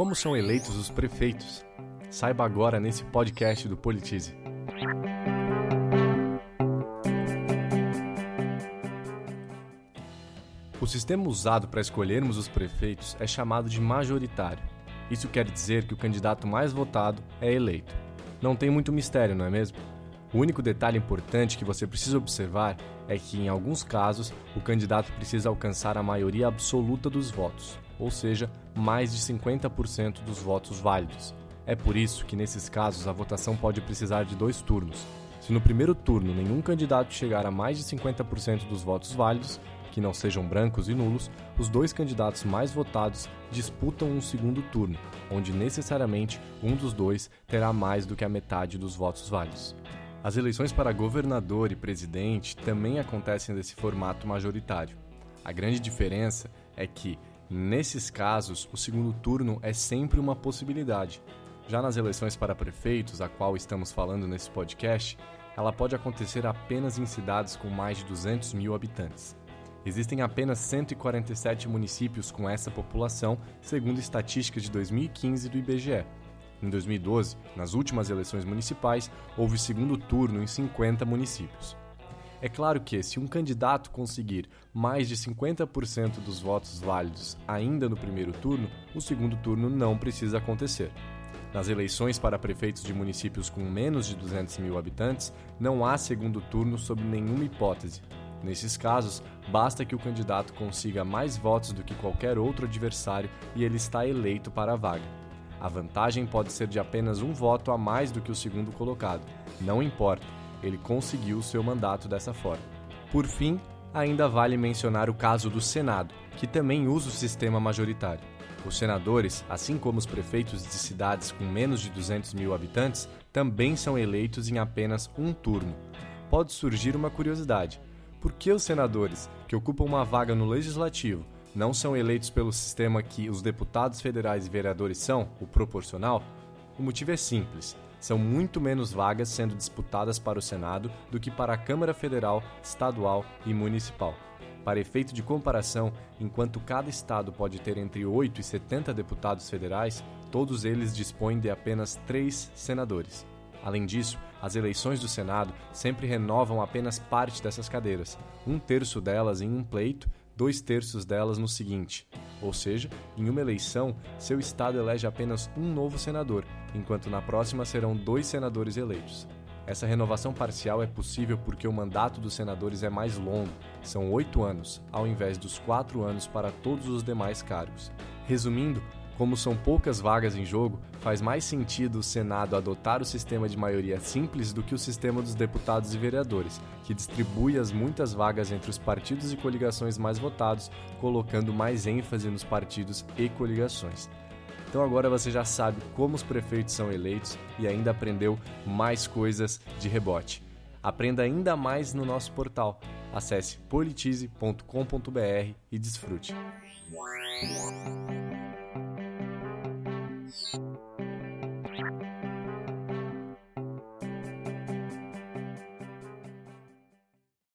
Como são eleitos os prefeitos? Saiba agora nesse podcast do Politize. O sistema usado para escolhermos os prefeitos é chamado de majoritário. Isso quer dizer que o candidato mais votado é eleito. Não tem muito mistério, não é mesmo? O único detalhe importante que você precisa observar é que, em alguns casos, o candidato precisa alcançar a maioria absoluta dos votos, ou seja, mais de 50% dos votos válidos. É por isso que, nesses casos, a votação pode precisar de dois turnos. Se no primeiro turno nenhum candidato chegar a mais de 50% dos votos válidos, que não sejam brancos e nulos, os dois candidatos mais votados disputam um segundo turno, onde necessariamente um dos dois terá mais do que a metade dos votos válidos. As eleições para governador e presidente também acontecem desse formato majoritário. A grande diferença é que, nesses casos, o segundo turno é sempre uma possibilidade. Já nas eleições para prefeitos, a qual estamos falando nesse podcast, ela pode acontecer apenas em cidades com mais de 200 mil habitantes. Existem apenas 147 municípios com essa população, segundo estatísticas de 2015 do IBGE. Em 2012, nas últimas eleições municipais, houve segundo turno em 50 municípios. É claro que, se um candidato conseguir mais de 50% dos votos válidos ainda no primeiro turno, o segundo turno não precisa acontecer. Nas eleições para prefeitos de municípios com menos de 200 mil habitantes, não há segundo turno sob nenhuma hipótese. Nesses casos, basta que o candidato consiga mais votos do que qualquer outro adversário e ele está eleito para a vaga. A vantagem pode ser de apenas um voto a mais do que o segundo colocado. Não importa, ele conseguiu o seu mandato dessa forma. Por fim, ainda vale mencionar o caso do Senado, que também usa o sistema majoritário. Os senadores, assim como os prefeitos de cidades com menos de 200 mil habitantes, também são eleitos em apenas um turno. Pode surgir uma curiosidade: por que os senadores, que ocupam uma vaga no legislativo, não são eleitos pelo sistema que os deputados federais e vereadores são, o proporcional? O motivo é simples. São muito menos vagas sendo disputadas para o Senado do que para a Câmara Federal, Estadual e Municipal. Para efeito de comparação, enquanto cada estado pode ter entre 8 e 70 deputados federais, todos eles dispõem de apenas 3 senadores. Além disso, as eleições do Senado sempre renovam apenas parte dessas cadeiras, um terço delas em um pleito dois terços delas no seguinte. Ou seja, em uma eleição, seu estado elege apenas um novo senador, enquanto na próxima serão dois senadores eleitos. Essa renovação parcial é possível porque o mandato dos senadores é mais longo, são oito anos, ao invés dos quatro anos para todos os demais cargos. Resumindo, como são poucas vagas em jogo, faz mais sentido o Senado adotar o sistema de maioria simples do que o sistema dos deputados e vereadores, que distribui as muitas vagas entre os partidos e coligações mais votados, colocando mais ênfase nos partidos e coligações. Então agora você já sabe como os prefeitos são eleitos e ainda aprendeu mais coisas de rebote. Aprenda ainda mais no nosso portal. Acesse politize.com.br e desfrute. Thank you.